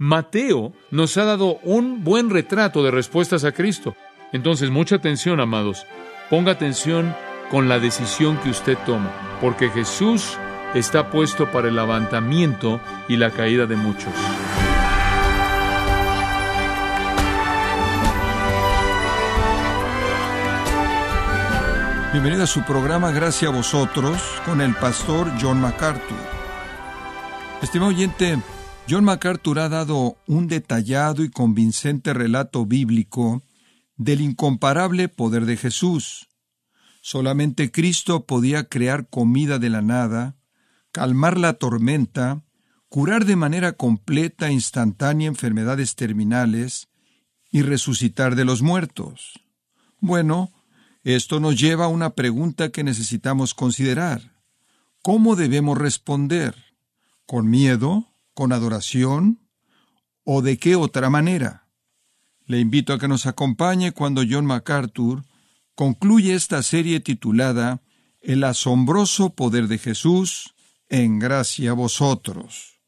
Mateo nos ha dado un buen retrato de respuestas a Cristo. Entonces, mucha atención, amados. Ponga atención con la decisión que usted toma, porque Jesús está puesto para el levantamiento y la caída de muchos. Bienvenido a su programa Gracias a vosotros con el pastor John MacArthur. Estimado oyente, John MacArthur ha dado un detallado y convincente relato bíblico del incomparable poder de Jesús. Solamente Cristo podía crear comida de la nada, calmar la tormenta, curar de manera completa e instantánea enfermedades terminales y resucitar de los muertos. Bueno, esto nos lleva a una pregunta que necesitamos considerar. ¿Cómo debemos responder? ¿Con miedo? ¿Con adoración? ¿O de qué otra manera? Le invito a que nos acompañe cuando John MacArthur concluye esta serie titulada El asombroso poder de Jesús en gracia a vosotros.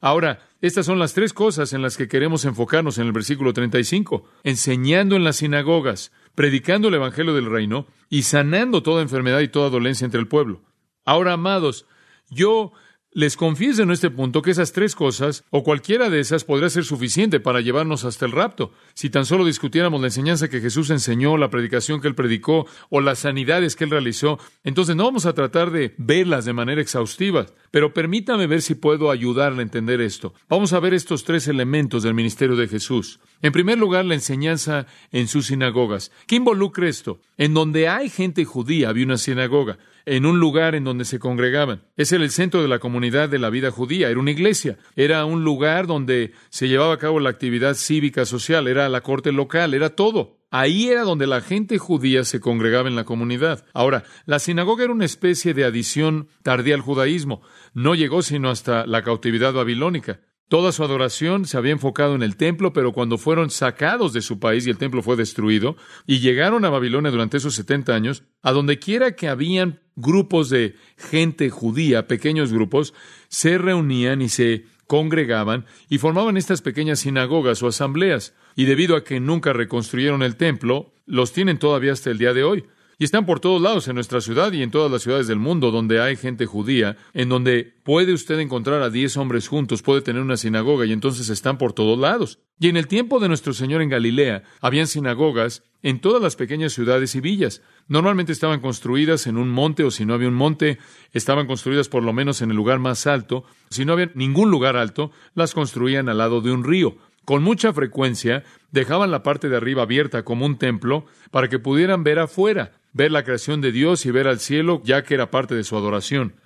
Ahora, estas son las tres cosas en las que queremos enfocarnos en el versículo 35. Enseñando en las sinagogas, predicando el Evangelio del Reino y sanando toda enfermedad y toda dolencia entre el pueblo. Ahora, amados, yo les confieso en este punto que esas tres cosas, o cualquiera de esas, podría ser suficiente para llevarnos hasta el rapto. Si tan solo discutiéramos la enseñanza que Jesús enseñó, la predicación que él predicó, o las sanidades que él realizó, entonces no vamos a tratar de verlas de manera exhaustiva. Pero permítame ver si puedo ayudarle a entender esto. Vamos a ver estos tres elementos del ministerio de Jesús. En primer lugar, la enseñanza en sus sinagogas. ¿Qué involucra esto? En donde hay gente judía había una sinagoga en un lugar en donde se congregaban. Ese era el centro de la comunidad de la vida judía, era una iglesia, era un lugar donde se llevaba a cabo la actividad cívica social, era la corte local, era todo. Ahí era donde la gente judía se congregaba en la comunidad. Ahora, la sinagoga era una especie de adición tardía al judaísmo. No llegó sino hasta la cautividad babilónica. Toda su adoración se había enfocado en el templo, pero cuando fueron sacados de su país y el templo fue destruido, y llegaron a Babilonia durante esos setenta años, a donde quiera que habían grupos de gente judía, pequeños grupos, se reunían y se congregaban y formaban estas pequeñas sinagogas o asambleas. Y debido a que nunca reconstruyeron el templo, los tienen todavía hasta el día de hoy. Y están por todos lados en nuestra ciudad y en todas las ciudades del mundo donde hay gente judía, en donde puede usted encontrar a diez hombres juntos, puede tener una sinagoga y entonces están por todos lados. Y en el tiempo de nuestro Señor en Galilea, habían sinagogas en todas las pequeñas ciudades y villas. Normalmente estaban construidas en un monte o si no había un monte, estaban construidas por lo menos en el lugar más alto. Si no había ningún lugar alto, las construían al lado de un río. Con mucha frecuencia dejaban la parte de arriba abierta como un templo para que pudieran ver afuera ver la creación de Dios y ver al cielo, ya que era parte de su adoración.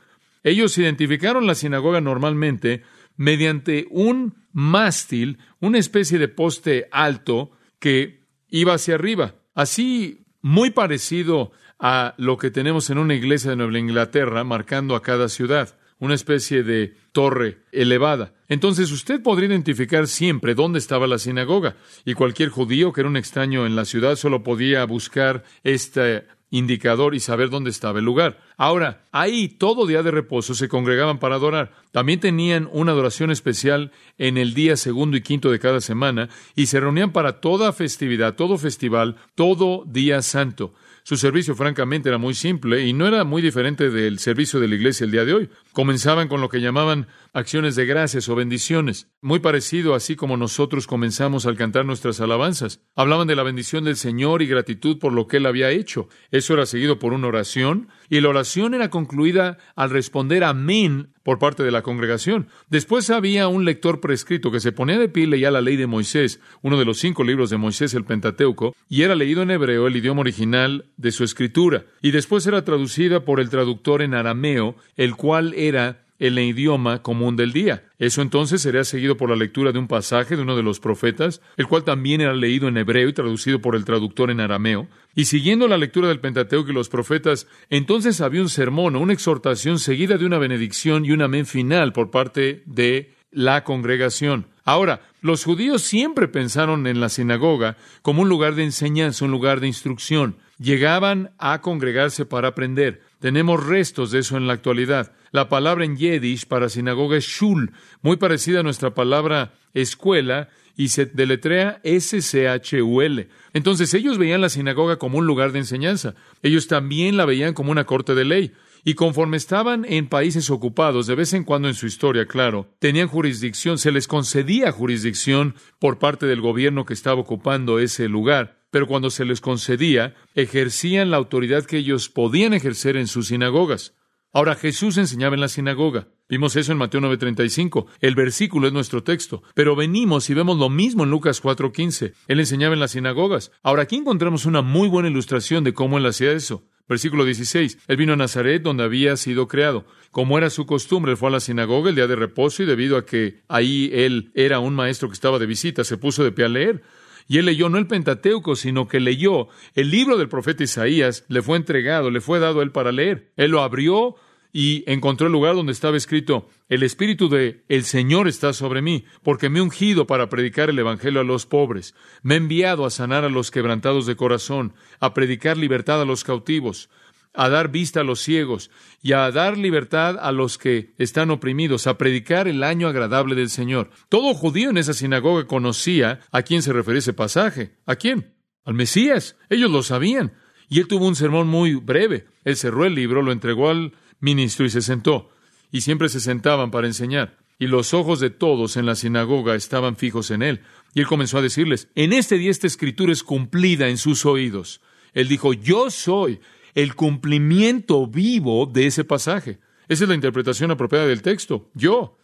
Ellos identificaron la sinagoga normalmente mediante un mástil, una especie de poste alto que iba hacia arriba. Así, muy parecido a lo que tenemos en una iglesia de Nueva Inglaterra, marcando a cada ciudad una especie de torre elevada. Entonces usted podría identificar siempre dónde estaba la sinagoga, y cualquier judío que era un extraño en la ciudad solo podía buscar este indicador y saber dónde estaba el lugar. Ahora, ahí todo día de reposo se congregaban para adorar. También tenían una adoración especial en el día segundo y quinto de cada semana y se reunían para toda festividad, todo festival, todo día santo. Su servicio, francamente, era muy simple y no era muy diferente del servicio de la iglesia el día de hoy. Comenzaban con lo que llamaban acciones de gracias o bendiciones, muy parecido así como nosotros comenzamos al cantar nuestras alabanzas. Hablaban de la bendición del Señor y gratitud por lo que Él había hecho. Eso era seguido por una oración y la oración era concluida al responder amén por parte de la congregación. Después había un lector prescrito que se ponía de pie y leía la ley de Moisés, uno de los cinco libros de Moisés, el Pentateuco, y era leído en hebreo, el idioma original de su escritura, y después era traducida por el traductor en arameo, el cual era el idioma común del día. Eso entonces sería seguido por la lectura de un pasaje de uno de los profetas, el cual también era leído en hebreo y traducido por el traductor en arameo. Y siguiendo la lectura del Pentateuco y los profetas, entonces había un sermón o una exhortación seguida de una benedicción y un amén final por parte de la congregación. Ahora, los judíos siempre pensaron en la sinagoga como un lugar de enseñanza, un lugar de instrucción. Llegaban a congregarse para aprender. Tenemos restos de eso en la actualidad. La palabra en Yiddish para sinagoga es shul, muy parecida a nuestra palabra escuela y se deletrea S-C-H-U-L. Entonces ellos veían la sinagoga como un lugar de enseñanza. Ellos también la veían como una corte de ley. Y conforme estaban en países ocupados, de vez en cuando en su historia, claro, tenían jurisdicción, se les concedía jurisdicción por parte del gobierno que estaba ocupando ese lugar, pero cuando se les concedía, ejercían la autoridad que ellos podían ejercer en sus sinagogas. Ahora Jesús enseñaba en la sinagoga. Vimos eso en Mateo 9:35. El versículo es nuestro texto. Pero venimos y vemos lo mismo en Lucas 4:15. Él enseñaba en las sinagogas. Ahora aquí encontramos una muy buena ilustración de cómo él hacía eso. Versículo 16. Él vino a Nazaret donde había sido creado. Como era su costumbre, fue a la sinagoga el día de reposo y debido a que ahí él era un maestro que estaba de visita, se puso de pie a leer. Y él leyó no el Pentateuco, sino que leyó el libro del profeta Isaías, le fue entregado, le fue dado a él para leer. Él lo abrió y encontró el lugar donde estaba escrito, el Espíritu de el Señor está sobre mí, porque me he ungido para predicar el Evangelio a los pobres, me he enviado a sanar a los quebrantados de corazón, a predicar libertad a los cautivos, a dar vista a los ciegos y a dar libertad a los que están oprimidos, a predicar el año agradable del Señor. Todo judío en esa sinagoga conocía a quién se refería ese pasaje. ¿A quién? Al Mesías. Ellos lo sabían. Y él tuvo un sermón muy breve. Él cerró el libro, lo entregó al ministro y se sentó. Y siempre se sentaban para enseñar. Y los ojos de todos en la sinagoga estaban fijos en él. Y él comenzó a decirles, en este día esta escritura es cumplida en sus oídos. Él dijo, yo soy el cumplimiento vivo de ese pasaje. Esa es la interpretación apropiada del texto. Yo.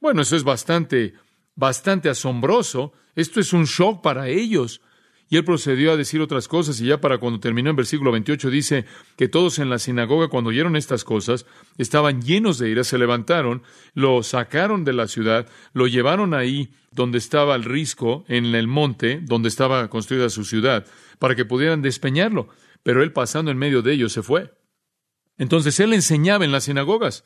Bueno, eso es bastante, bastante asombroso. Esto es un shock para ellos. Y él procedió a decir otras cosas y ya para cuando terminó en versículo 28 dice que todos en la sinagoga cuando oyeron estas cosas estaban llenos de ira, se levantaron, lo sacaron de la ciudad, lo llevaron ahí donde estaba el risco, en el monte donde estaba construida su ciudad, para que pudieran despeñarlo pero él pasando en medio de ellos se fue. Entonces él enseñaba en las sinagogas.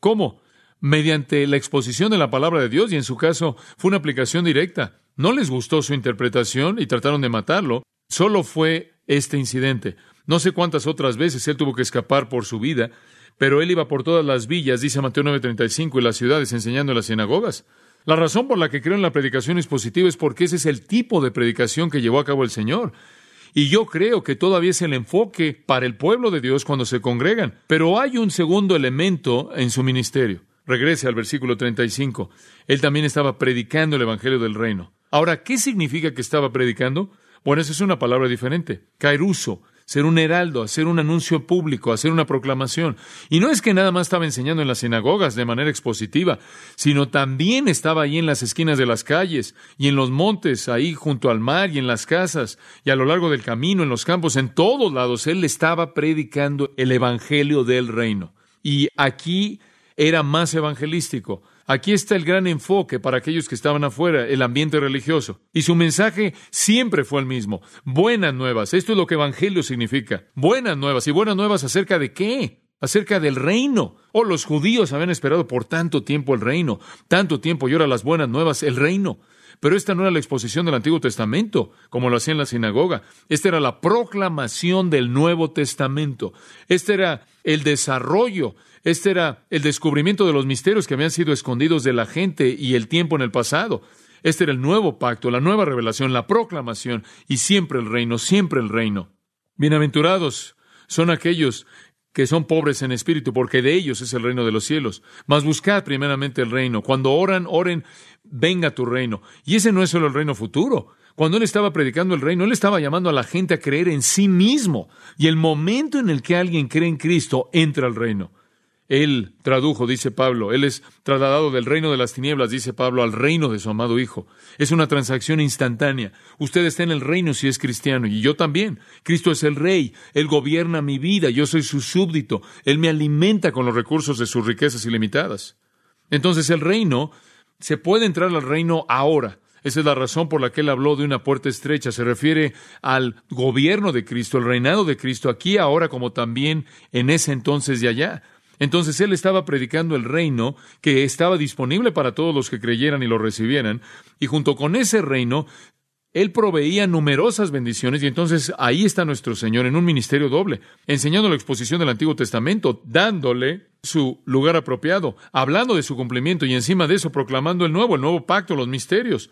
¿Cómo? Mediante la exposición de la palabra de Dios y en su caso fue una aplicación directa. No les gustó su interpretación y trataron de matarlo. Solo fue este incidente. No sé cuántas otras veces él tuvo que escapar por su vida, pero él iba por todas las villas, dice Mateo 9:35, y las ciudades enseñando en las sinagogas. La razón por la que creo en la predicación expositiva es porque ese es el tipo de predicación que llevó a cabo el Señor. Y yo creo que todavía es el enfoque para el pueblo de Dios cuando se congregan. Pero hay un segundo elemento en su ministerio. Regrese al versículo 35. Él también estaba predicando el Evangelio del Reino. Ahora, ¿qué significa que estaba predicando? Bueno, esa es una palabra diferente. Cairuso ser un heraldo, hacer un anuncio público, hacer una proclamación. Y no es que nada más estaba enseñando en las sinagogas de manera expositiva, sino también estaba ahí en las esquinas de las calles y en los montes, ahí junto al mar y en las casas y a lo largo del camino, en los campos, en todos lados. Él estaba predicando el Evangelio del reino. Y aquí era más evangelístico. Aquí está el gran enfoque para aquellos que estaban afuera, el ambiente religioso. Y su mensaje siempre fue el mismo. Buenas nuevas. Esto es lo que evangelio significa. Buenas nuevas. ¿Y buenas nuevas acerca de qué? Acerca del reino. Oh, los judíos habían esperado por tanto tiempo el reino. Tanto tiempo y ahora las buenas nuevas, el reino. Pero esta no era la exposición del Antiguo Testamento, como lo hacía en la sinagoga. Esta era la proclamación del Nuevo Testamento. Este era el desarrollo este era el descubrimiento de los misterios que habían sido escondidos de la gente y el tiempo en el pasado. Este era el nuevo pacto, la nueva revelación, la proclamación, y siempre el reino, siempre el reino. Bienaventurados son aquellos que son pobres en espíritu, porque de ellos es el reino de los cielos. Mas buscad primeramente el reino. Cuando oran, oren, venga tu reino. Y ese no es solo el reino futuro. Cuando él estaba predicando el reino, él estaba llamando a la gente a creer en sí mismo. Y el momento en el que alguien cree en Cristo, entra al reino. Él tradujo, dice Pablo, Él es trasladado del reino de las tinieblas, dice Pablo, al reino de su amado Hijo. Es una transacción instantánea. Usted está en el reino si es cristiano, y yo también. Cristo es el rey, Él gobierna mi vida, yo soy su súbdito, Él me alimenta con los recursos de sus riquezas ilimitadas. Entonces el reino, se puede entrar al reino ahora. Esa es la razón por la que él habló de una puerta estrecha. Se refiere al gobierno de Cristo, el reinado de Cristo, aquí, ahora, como también en ese entonces de allá. Entonces él estaba predicando el reino que estaba disponible para todos los que creyeran y lo recibieran, y junto con ese reino, él proveía numerosas bendiciones, y entonces ahí está nuestro Señor en un ministerio doble, enseñando la exposición del Antiguo Testamento, dándole su lugar apropiado, hablando de su cumplimiento y encima de eso proclamando el nuevo, el nuevo pacto, los misterios,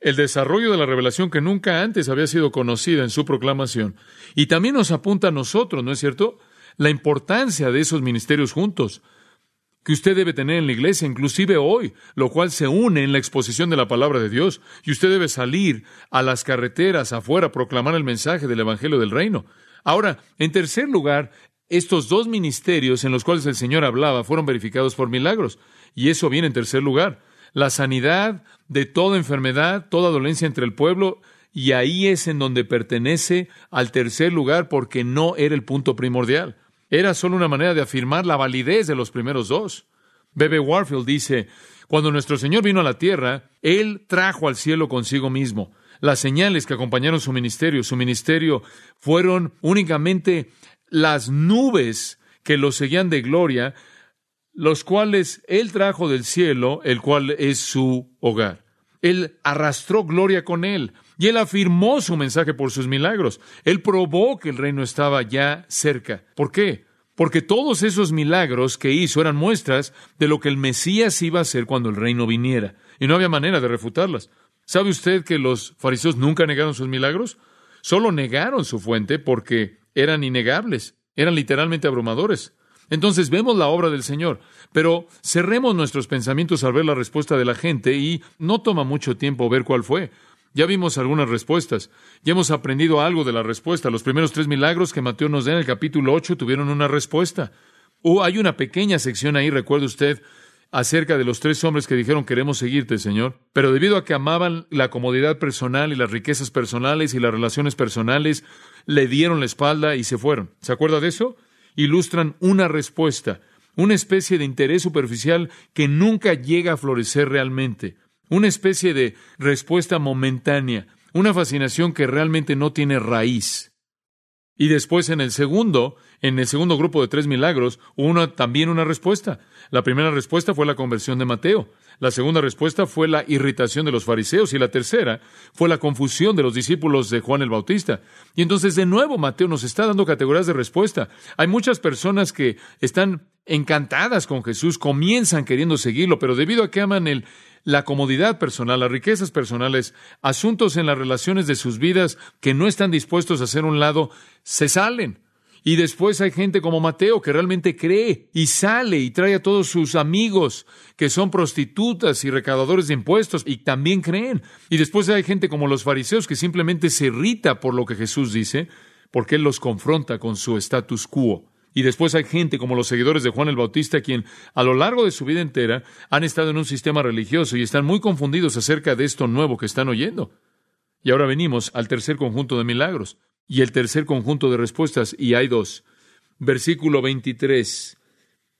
el desarrollo de la revelación que nunca antes había sido conocida en su proclamación. Y también nos apunta a nosotros, ¿no es cierto? La importancia de esos ministerios juntos que usted debe tener en la iglesia, inclusive hoy, lo cual se une en la exposición de la palabra de Dios. Y usted debe salir a las carreteras afuera a proclamar el mensaje del Evangelio del Reino. Ahora, en tercer lugar, estos dos ministerios en los cuales el Señor hablaba fueron verificados por milagros. Y eso viene en tercer lugar. La sanidad de toda enfermedad, toda dolencia entre el pueblo, y ahí es en donde pertenece al tercer lugar porque no era el punto primordial. Era solo una manera de afirmar la validez de los primeros dos. Bebe Warfield dice, cuando nuestro Señor vino a la tierra, Él trajo al cielo consigo mismo. Las señales que acompañaron su ministerio, su ministerio, fueron únicamente las nubes que lo seguían de gloria, los cuales Él trajo del cielo, el cual es su hogar. Él arrastró gloria con Él y Él afirmó su mensaje por sus milagros. Él probó que el reino estaba ya cerca. ¿Por qué? Porque todos esos milagros que hizo eran muestras de lo que el Mesías iba a hacer cuando el reino viniera. Y no había manera de refutarlas. ¿Sabe usted que los fariseos nunca negaron sus milagros? Solo negaron su fuente porque eran innegables, eran literalmente abrumadores. Entonces vemos la obra del Señor, pero cerremos nuestros pensamientos al ver la respuesta de la gente y no toma mucho tiempo ver cuál fue. Ya vimos algunas respuestas, ya hemos aprendido algo de la respuesta. Los primeros tres milagros que Mateo nos da en el capítulo 8 tuvieron una respuesta. O hay una pequeña sección ahí, recuerde usted, acerca de los tres hombres que dijeron queremos seguirte, Señor. Pero debido a que amaban la comodidad personal y las riquezas personales y las relaciones personales, le dieron la espalda y se fueron. ¿Se acuerda de eso? Ilustran una respuesta, una especie de interés superficial que nunca llega a florecer realmente una especie de respuesta momentánea, una fascinación que realmente no tiene raíz. Y después en el segundo, en el segundo grupo de tres milagros, hubo también una respuesta. La primera respuesta fue la conversión de Mateo. La segunda respuesta fue la irritación de los fariseos y la tercera fue la confusión de los discípulos de Juan el Bautista. Y entonces de nuevo Mateo nos está dando categorías de respuesta. Hay muchas personas que están encantadas con Jesús, comienzan queriendo seguirlo, pero debido a que aman el, la comodidad personal, las riquezas personales, asuntos en las relaciones de sus vidas que no están dispuestos a hacer un lado, se salen. Y después hay gente como Mateo que realmente cree y sale y trae a todos sus amigos que son prostitutas y recaudadores de impuestos y también creen. Y después hay gente como los fariseos que simplemente se irrita por lo que Jesús dice porque Él los confronta con su status quo. Y después hay gente como los seguidores de Juan el Bautista, quien a lo largo de su vida entera han estado en un sistema religioso y están muy confundidos acerca de esto nuevo que están oyendo. Y ahora venimos al tercer conjunto de milagros y el tercer conjunto de respuestas, y hay dos. Versículo 23.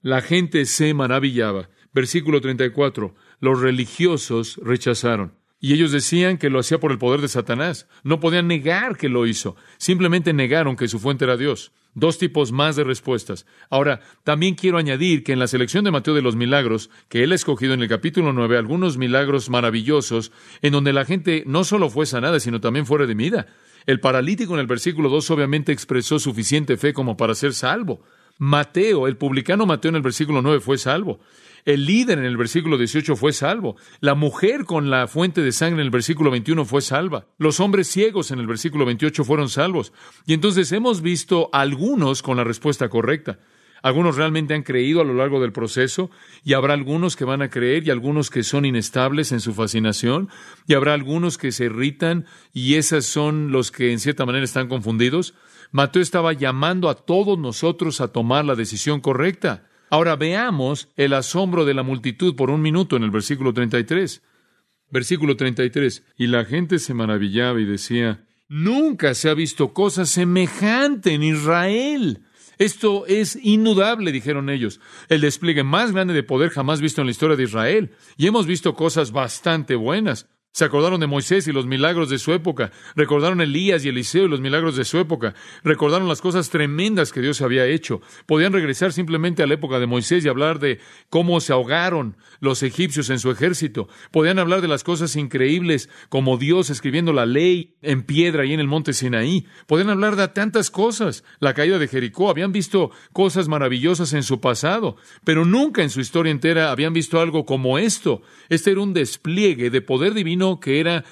La gente se maravillaba. Versículo 34. Los religiosos rechazaron. Y ellos decían que lo hacía por el poder de Satanás. No podían negar que lo hizo. Simplemente negaron que su fuente era Dios. Dos tipos más de respuestas. Ahora, también quiero añadir que en la selección de Mateo de los milagros, que él ha escogido en el capítulo 9, algunos milagros maravillosos, en donde la gente no solo fue sanada, sino también fue redimida. El paralítico en el versículo 2 obviamente expresó suficiente fe como para ser salvo. Mateo, el publicano Mateo en el versículo 9 fue salvo. El líder en el versículo 18 fue salvo. La mujer con la fuente de sangre en el versículo 21 fue salva. Los hombres ciegos en el versículo 28 fueron salvos. Y entonces hemos visto algunos con la respuesta correcta. Algunos realmente han creído a lo largo del proceso y habrá algunos que van a creer y algunos que son inestables en su fascinación y habrá algunos que se irritan y esos son los que en cierta manera están confundidos. Mateo estaba llamando a todos nosotros a tomar la decisión correcta. Ahora veamos el asombro de la multitud por un minuto en el versículo 33. Versículo 33. Y la gente se maravillaba y decía, nunca se ha visto cosa semejante en Israel. Esto es indudable, dijeron ellos, el despliegue más grande de poder jamás visto en la historia de Israel. Y hemos visto cosas bastante buenas. Se acordaron de Moisés y los milagros de su época. Recordaron Elías y Eliseo y los milagros de su época. Recordaron las cosas tremendas que Dios había hecho. Podían regresar simplemente a la época de Moisés y hablar de cómo se ahogaron los egipcios en su ejército. Podían hablar de las cosas increíbles como Dios escribiendo la ley en piedra y en el monte Sinaí. Podían hablar de tantas cosas. La caída de Jericó. Habían visto cosas maravillosas en su pasado, pero nunca en su historia entera habían visto algo como esto. Este era un despliegue de poder divino que era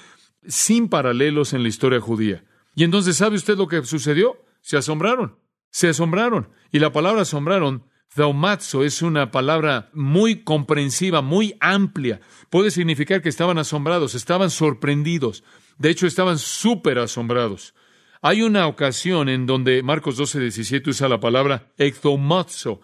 sin paralelos en la historia judía. Y entonces, ¿sabe usted lo que sucedió? Se asombraron, se asombraron. Y la palabra asombraron, Daumazo, es una palabra muy comprensiva, muy amplia. Puede significar que estaban asombrados, estaban sorprendidos. De hecho, estaban súper asombrados. Hay una ocasión en donde Marcos 12, 17 usa la palabra ectomazo,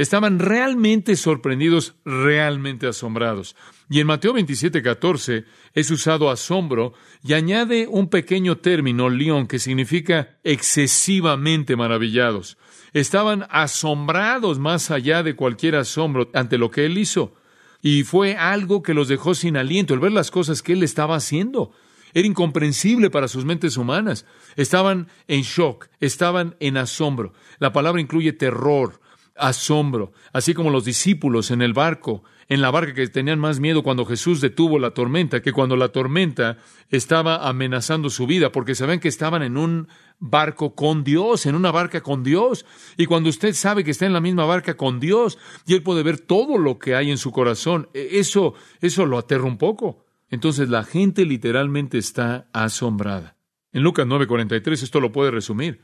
Estaban realmente sorprendidos, realmente asombrados. Y en Mateo 27, 14 es usado asombro y añade un pequeño término, león, que significa excesivamente maravillados. Estaban asombrados más allá de cualquier asombro ante lo que él hizo. Y fue algo que los dejó sin aliento, el ver las cosas que él estaba haciendo. Era incomprensible para sus mentes humanas. Estaban en shock, estaban en asombro. La palabra incluye terror, asombro, así como los discípulos en el barco, en la barca que tenían más miedo cuando Jesús detuvo la tormenta, que cuando la tormenta estaba amenazando su vida, porque sabían que estaban en un barco con Dios, en una barca con Dios. Y cuando usted sabe que está en la misma barca con Dios y él puede ver todo lo que hay en su corazón, e, eso, eso lo aterra un poco. Entonces la gente literalmente está asombrada. En Lucas 9:43 esto lo puede resumir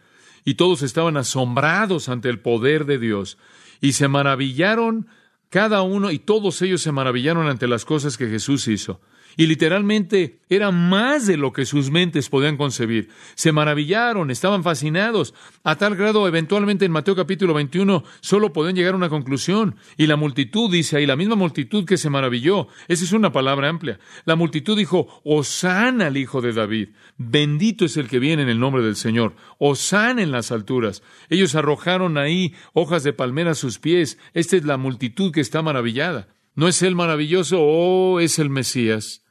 y todos estaban asombrados ante el poder de Dios y se maravillaron cada uno y todos ellos se maravillaron ante las cosas que Jesús hizo. Y literalmente era más de lo que sus mentes podían concebir. Se maravillaron, estaban fascinados, a tal grado eventualmente en Mateo capítulo 21 solo podían llegar a una conclusión. Y la multitud dice ahí, la misma multitud que se maravilló, esa es una palabra amplia. La multitud dijo, Osana al Hijo de David, bendito es el que viene en el nombre del Señor, Osana en las alturas. Ellos arrojaron ahí hojas de palmera a sus pies. Esta es la multitud que está maravillada. ¿No es Él maravilloso oh, es el Mesías?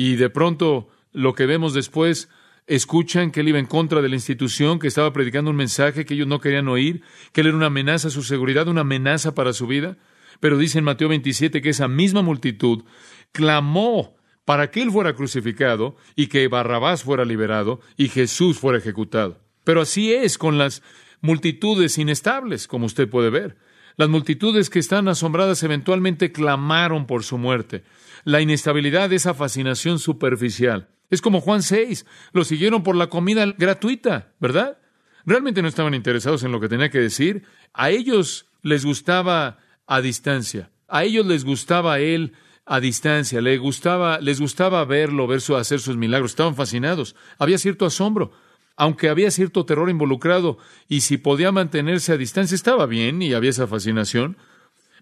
Y de pronto lo que vemos después, escuchan que él iba en contra de la institución, que estaba predicando un mensaje que ellos no querían oír, que él era una amenaza a su seguridad, una amenaza para su vida. Pero dice en Mateo 27 que esa misma multitud clamó para que él fuera crucificado y que Barrabás fuera liberado y Jesús fuera ejecutado. Pero así es con las multitudes inestables, como usted puede ver. Las multitudes que están asombradas eventualmente clamaron por su muerte la inestabilidad de esa fascinación superficial. Es como Juan 6, lo siguieron por la comida gratuita, ¿verdad? Realmente no estaban interesados en lo que tenía que decir. A ellos les gustaba a distancia. A ellos les gustaba él a distancia. Les gustaba, les gustaba verlo, ver su, hacer sus milagros. Estaban fascinados. Había cierto asombro. Aunque había cierto terror involucrado, y si podía mantenerse a distancia, estaba bien y había esa fascinación.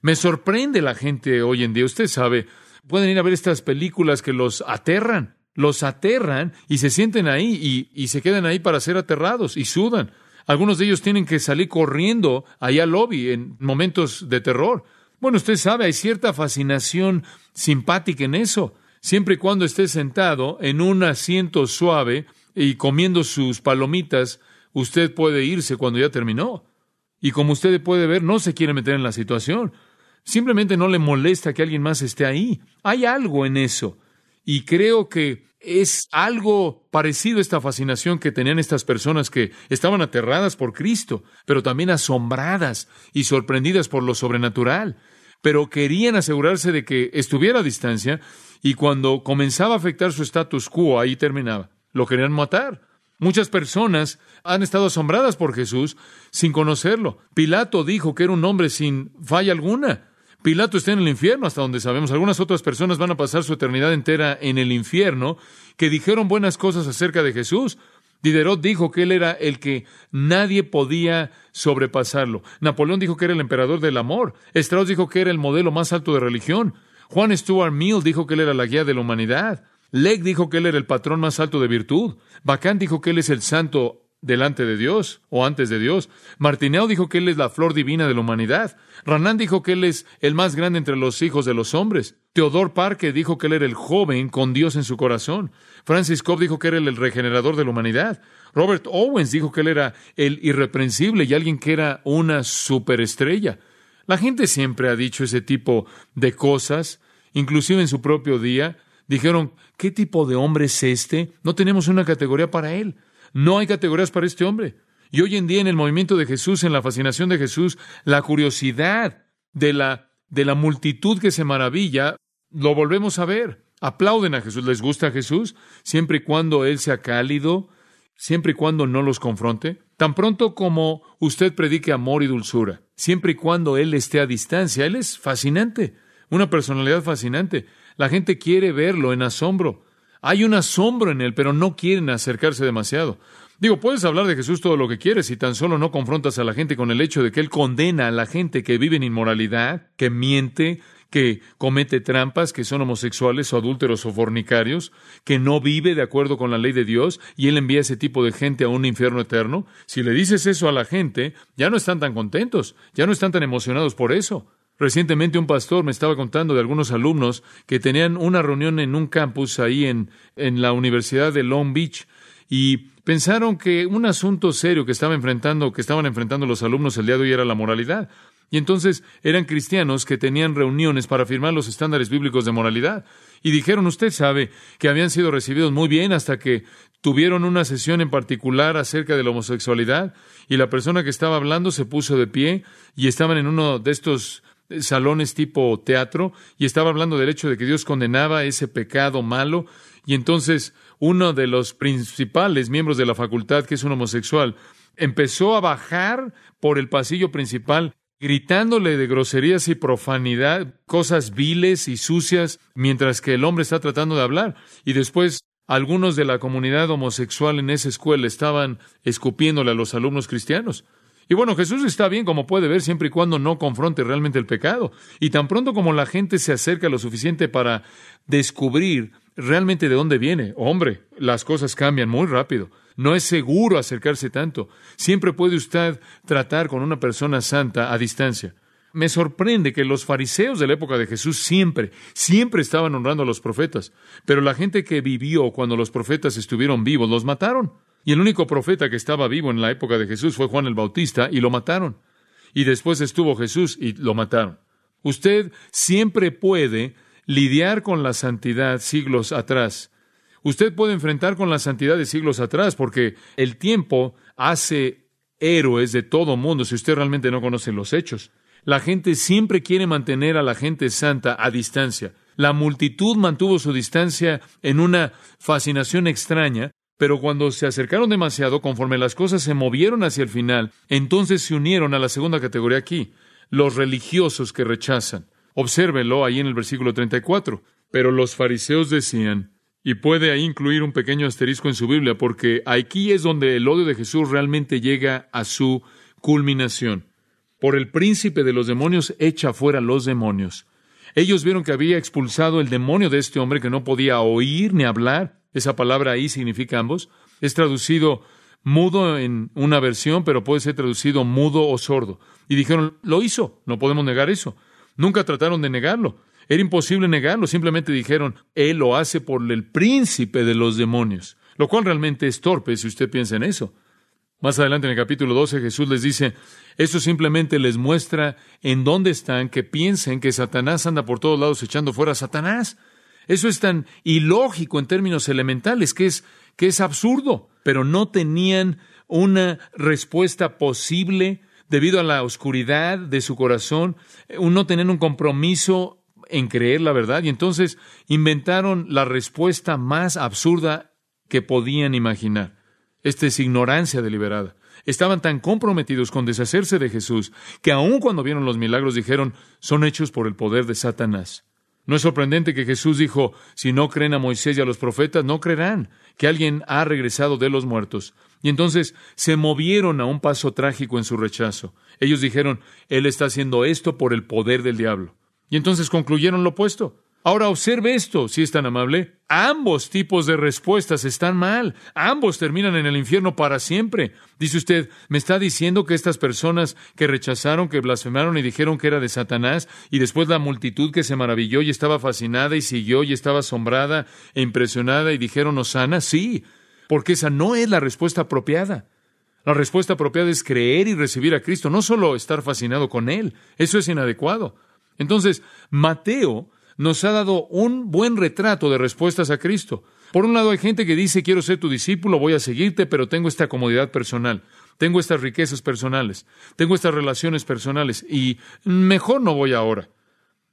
Me sorprende la gente hoy en día. Usted sabe, pueden ir a ver estas películas que los aterran, los aterran y se sienten ahí y, se quedan ahí para ser aterrados y sudan. Algunos de ellos tienen que salir corriendo allá al lobby en momentos de terror. Bueno, usted sabe, hay cierta fascinación simpática en eso, siempre y cuando esté sentado en un asiento suave y comiendo sus palomitas, usted puede irse cuando ya terminó. Y como usted puede ver, no se quiere meter en la situación. Simplemente no le molesta que alguien más esté ahí. Hay algo en eso. Y creo que es algo parecido a esta fascinación que tenían estas personas que estaban aterradas por Cristo, pero también asombradas y sorprendidas por lo sobrenatural. Pero querían asegurarse de que estuviera a distancia y cuando comenzaba a afectar su status quo, ahí terminaba. Lo querían matar. Muchas personas han estado asombradas por Jesús sin conocerlo. Pilato dijo que era un hombre sin falla alguna. Pilato está en el infierno, hasta donde sabemos. Algunas otras personas van a pasar su eternidad entera en el infierno, que dijeron buenas cosas acerca de Jesús. Diderot dijo que él era el que nadie podía sobrepasarlo. Napoleón dijo que era el emperador del amor. Strauss dijo que era el modelo más alto de religión. Juan Stuart Mill dijo que él era la guía de la humanidad. Legg dijo que él era el patrón más alto de virtud. Bacán dijo que él es el santo delante de Dios o antes de Dios. Martineo dijo que Él es la flor divina de la humanidad. Ranán dijo que Él es el más grande entre los hijos de los hombres. Teodor Parque dijo que Él era el joven con Dios en su corazón. Francis Cobb dijo que era el regenerador de la humanidad. Robert Owens dijo que Él era el irreprensible y alguien que era una superestrella. La gente siempre ha dicho ese tipo de cosas, inclusive en su propio día. Dijeron, ¿qué tipo de hombre es este? No tenemos una categoría para él. No hay categorías para este hombre. Y hoy en día en el movimiento de Jesús, en la fascinación de Jesús, la curiosidad de la, de la multitud que se maravilla, lo volvemos a ver. Aplauden a Jesús. ¿Les gusta a Jesús? Siempre y cuando Él sea cálido, siempre y cuando no los confronte. Tan pronto como usted predique amor y dulzura, siempre y cuando Él esté a distancia, Él es fascinante, una personalidad fascinante. La gente quiere verlo en asombro. Hay un asombro en él, pero no quieren acercarse demasiado. Digo, puedes hablar de Jesús todo lo que quieres y tan solo no confrontas a la gente con el hecho de que Él condena a la gente que vive en inmoralidad, que miente, que comete trampas, que son homosexuales o adúlteros o fornicarios, que no vive de acuerdo con la ley de Dios y Él envía ese tipo de gente a un infierno eterno. Si le dices eso a la gente, ya no están tan contentos, ya no están tan emocionados por eso. Recientemente un pastor me estaba contando de algunos alumnos que tenían una reunión en un campus ahí en, en la Universidad de Long Beach y pensaron que un asunto serio que estaba enfrentando, que estaban enfrentando los alumnos el día de hoy era la moralidad. Y entonces eran cristianos que tenían reuniones para firmar los estándares bíblicos de moralidad. Y dijeron, usted sabe que habían sido recibidos muy bien hasta que tuvieron una sesión en particular acerca de la homosexualidad y la persona que estaba hablando se puso de pie y estaban en uno de estos salones tipo teatro y estaba hablando del hecho de que Dios condenaba ese pecado malo y entonces uno de los principales miembros de la facultad, que es un homosexual, empezó a bajar por el pasillo principal gritándole de groserías y profanidad, cosas viles y sucias, mientras que el hombre está tratando de hablar. Y después algunos de la comunidad homosexual en esa escuela estaban escupiéndole a los alumnos cristianos. Y bueno, Jesús está bien, como puede ver, siempre y cuando no confronte realmente el pecado. Y tan pronto como la gente se acerca lo suficiente para descubrir realmente de dónde viene, hombre, las cosas cambian muy rápido. No es seguro acercarse tanto. Siempre puede usted tratar con una persona santa a distancia. Me sorprende que los fariseos de la época de Jesús siempre, siempre estaban honrando a los profetas, pero la gente que vivió cuando los profetas estuvieron vivos los mataron. Y el único profeta que estaba vivo en la época de Jesús fue Juan el Bautista y lo mataron. Y después estuvo Jesús y lo mataron. Usted siempre puede lidiar con la santidad siglos atrás. Usted puede enfrentar con la santidad de siglos atrás porque el tiempo hace héroes de todo mundo si usted realmente no conoce los hechos. La gente siempre quiere mantener a la gente santa a distancia. La multitud mantuvo su distancia en una fascinación extraña pero cuando se acercaron demasiado, conforme las cosas se movieron hacia el final, entonces se unieron a la segunda categoría aquí, los religiosos que rechazan. Obsérvenlo ahí en el versículo 34. Pero los fariseos decían, y puede ahí incluir un pequeño asterisco en su Biblia, porque aquí es donde el odio de Jesús realmente llega a su culminación. Por el príncipe de los demonios echa fuera los demonios. Ellos vieron que había expulsado el demonio de este hombre que no podía oír ni hablar, esa palabra ahí significa ambos. Es traducido mudo en una versión, pero puede ser traducido mudo o sordo. Y dijeron, lo hizo, no podemos negar eso. Nunca trataron de negarlo. Era imposible negarlo, simplemente dijeron, Él lo hace por el príncipe de los demonios, lo cual realmente es torpe si usted piensa en eso. Más adelante en el capítulo 12 Jesús les dice, eso simplemente les muestra en dónde están, que piensen que Satanás anda por todos lados echando fuera a Satanás. Eso es tan ilógico en términos elementales que es, que es absurdo, pero no tenían una respuesta posible debido a la oscuridad de su corazón, no tenían un compromiso en creer la verdad y entonces inventaron la respuesta más absurda que podían imaginar. Esta es ignorancia deliberada. Estaban tan comprometidos con deshacerse de Jesús que aun cuando vieron los milagros dijeron son hechos por el poder de Satanás. No es sorprendente que Jesús dijo, si no creen a Moisés y a los profetas, no creerán que alguien ha regresado de los muertos. Y entonces se movieron a un paso trágico en su rechazo. Ellos dijeron, Él está haciendo esto por el poder del diablo. Y entonces concluyeron lo opuesto. Ahora observe esto, si es tan amable. Ambos tipos de respuestas están mal. Ambos terminan en el infierno para siempre. Dice usted, ¿me está diciendo que estas personas que rechazaron, que blasfemaron y dijeron que era de Satanás, y después la multitud que se maravilló y estaba fascinada y siguió y estaba asombrada e impresionada y dijeron Osana? Sí, porque esa no es la respuesta apropiada. La respuesta apropiada es creer y recibir a Cristo, no solo estar fascinado con Él. Eso es inadecuado. Entonces, Mateo nos ha dado un buen retrato de respuestas a Cristo. Por un lado hay gente que dice, quiero ser tu discípulo, voy a seguirte, pero tengo esta comodidad personal, tengo estas riquezas personales, tengo estas relaciones personales y mejor no voy ahora.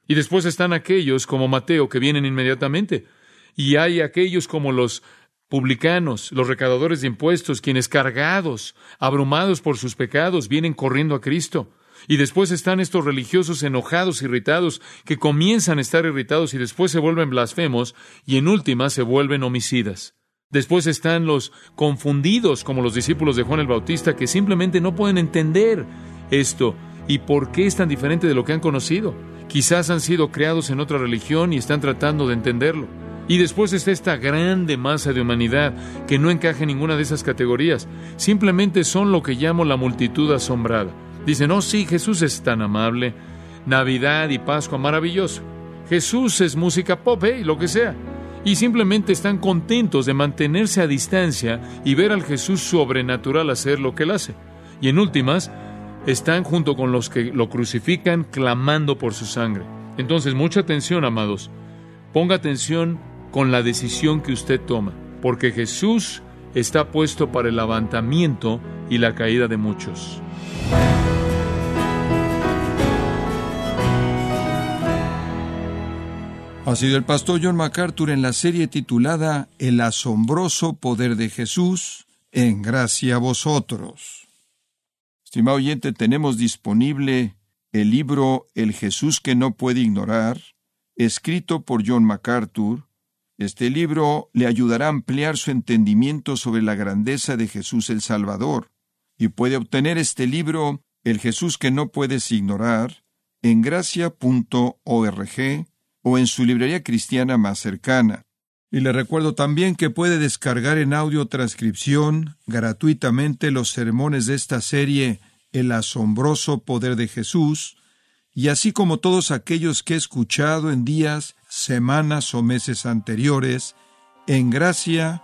Y después están aquellos como Mateo que vienen inmediatamente. Y hay aquellos como los publicanos, los recaudadores de impuestos, quienes cargados, abrumados por sus pecados, vienen corriendo a Cristo. Y después están estos religiosos enojados, irritados, que comienzan a estar irritados y después se vuelven blasfemos y en última se vuelven homicidas. Después están los confundidos, como los discípulos de Juan el Bautista, que simplemente no pueden entender esto y por qué es tan diferente de lo que han conocido. Quizás han sido creados en otra religión y están tratando de entenderlo. Y después está esta grande masa de humanidad que no encaja en ninguna de esas categorías. Simplemente son lo que llamo la multitud asombrada. Dicen, oh sí, Jesús es tan amable, Navidad y Pascua maravilloso. Jesús es música pop, y lo que sea. Y simplemente están contentos de mantenerse a distancia y ver al Jesús sobrenatural hacer lo que él hace. Y en últimas, están junto con los que lo crucifican clamando por su sangre. Entonces, mucha atención, amados. Ponga atención con la decisión que usted toma, porque Jesús está puesto para el levantamiento y la caída de muchos. Ha sido el pastor John MacArthur en la serie titulada El asombroso poder de Jesús, en gracia a vosotros. Estimado oyente, tenemos disponible el libro El Jesús que no puede ignorar, escrito por John MacArthur. Este libro le ayudará a ampliar su entendimiento sobre la grandeza de Jesús el Salvador, y puede obtener este libro, El Jesús que no puedes ignorar, en gracia.org o en su librería cristiana más cercana. Y le recuerdo también que puede descargar en audio transcripción gratuitamente los sermones de esta serie El asombroso poder de Jesús, y así como todos aquellos que he escuchado en días, semanas o meses anteriores en gracia.org.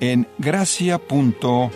en gracia.org.